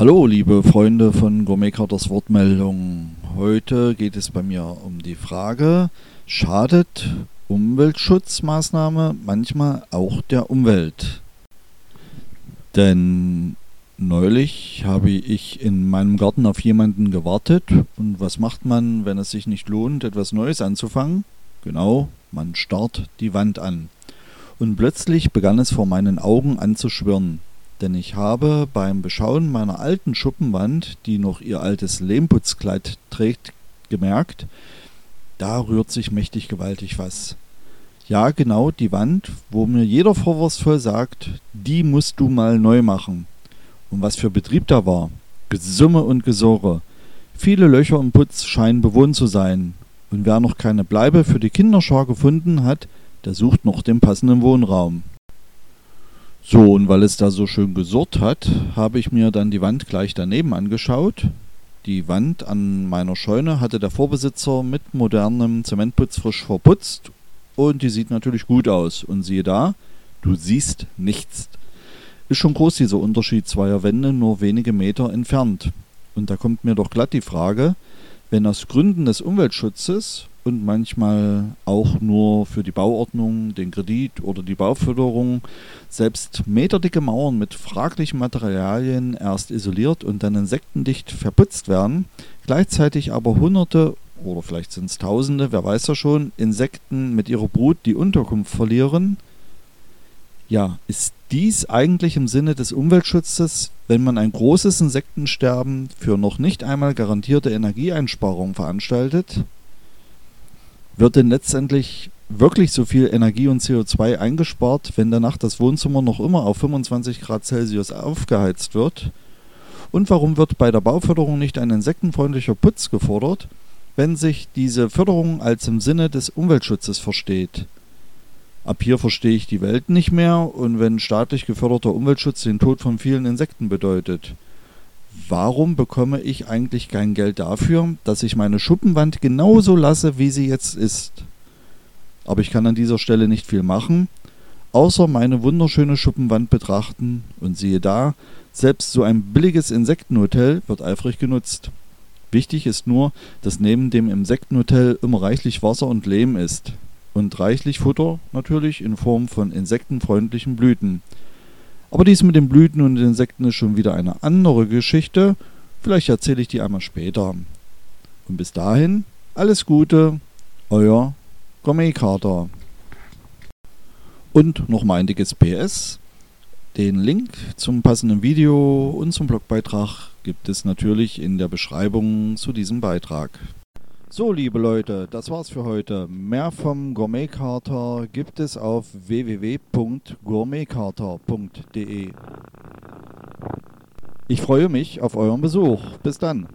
Hallo, liebe Freunde von Gourmetkarters Wortmeldung. Heute geht es bei mir um die Frage, schadet Umweltschutzmaßnahme manchmal auch der Umwelt? Denn neulich habe ich in meinem Garten auf jemanden gewartet und was macht man, wenn es sich nicht lohnt, etwas Neues anzufangen? Genau, man starrt die Wand an. Und plötzlich begann es vor meinen Augen an zu schwirren denn ich habe beim Beschauen meiner alten Schuppenwand, die noch ihr altes Lehmputzkleid trägt, gemerkt, da rührt sich mächtig gewaltig was. Ja, genau die Wand, wo mir jeder vorwurfsvoll sagt, die musst du mal neu machen. Und was für Betrieb da war. Gesumme und Gesorge. Viele Löcher im Putz scheinen bewohnt zu sein. Und wer noch keine Bleibe für die Kinderschar gefunden hat, der sucht noch den passenden Wohnraum. So, und weil es da so schön gesurrt hat, habe ich mir dann die Wand gleich daneben angeschaut. Die Wand an meiner Scheune hatte der Vorbesitzer mit modernem Zementputz frisch verputzt und die sieht natürlich gut aus. Und siehe da, du siehst nichts. Ist schon groß dieser Unterschied zweier Wände nur wenige Meter entfernt. Und da kommt mir doch glatt die Frage, wenn aus Gründen des Umweltschutzes und manchmal auch nur für die Bauordnung, den Kredit oder die Bauförderung selbst meterdicke Mauern mit fraglichen Materialien erst isoliert und dann insektendicht verputzt werden, gleichzeitig aber hunderte oder vielleicht sind es tausende, wer weiß ja schon, Insekten mit ihrer Brut die Unterkunft verlieren. Ja, ist dies eigentlich im Sinne des Umweltschutzes, wenn man ein großes Insektensterben für noch nicht einmal garantierte Energieeinsparung veranstaltet? Wird denn letztendlich wirklich so viel Energie und CO2 eingespart, wenn danach das Wohnzimmer noch immer auf 25 Grad Celsius aufgeheizt wird? Und warum wird bei der Bauförderung nicht ein insektenfreundlicher Putz gefordert, wenn sich diese Förderung als im Sinne des Umweltschutzes versteht? Ab hier verstehe ich die Welt nicht mehr und wenn staatlich geförderter Umweltschutz den Tod von vielen Insekten bedeutet warum bekomme ich eigentlich kein Geld dafür, dass ich meine Schuppenwand genauso lasse, wie sie jetzt ist? Aber ich kann an dieser Stelle nicht viel machen, außer meine wunderschöne Schuppenwand betrachten und siehe da, selbst so ein billiges Insektenhotel wird eifrig genutzt. Wichtig ist nur, dass neben dem Insektenhotel immer reichlich Wasser und Lehm ist. Und reichlich Futter natürlich in Form von insektenfreundlichen Blüten. Aber dies mit den Blüten und den Insekten ist schon wieder eine andere Geschichte. Vielleicht erzähle ich die einmal später. Und bis dahin, alles Gute, euer Gourmet-Kater. Und nochmal ein dickes PS. Den Link zum passenden Video und zum Blogbeitrag gibt es natürlich in der Beschreibung zu diesem Beitrag. So, liebe Leute, das war's für heute. Mehr vom Gourmetkater gibt es auf www.gourmetkater.de. Ich freue mich auf euren Besuch. Bis dann.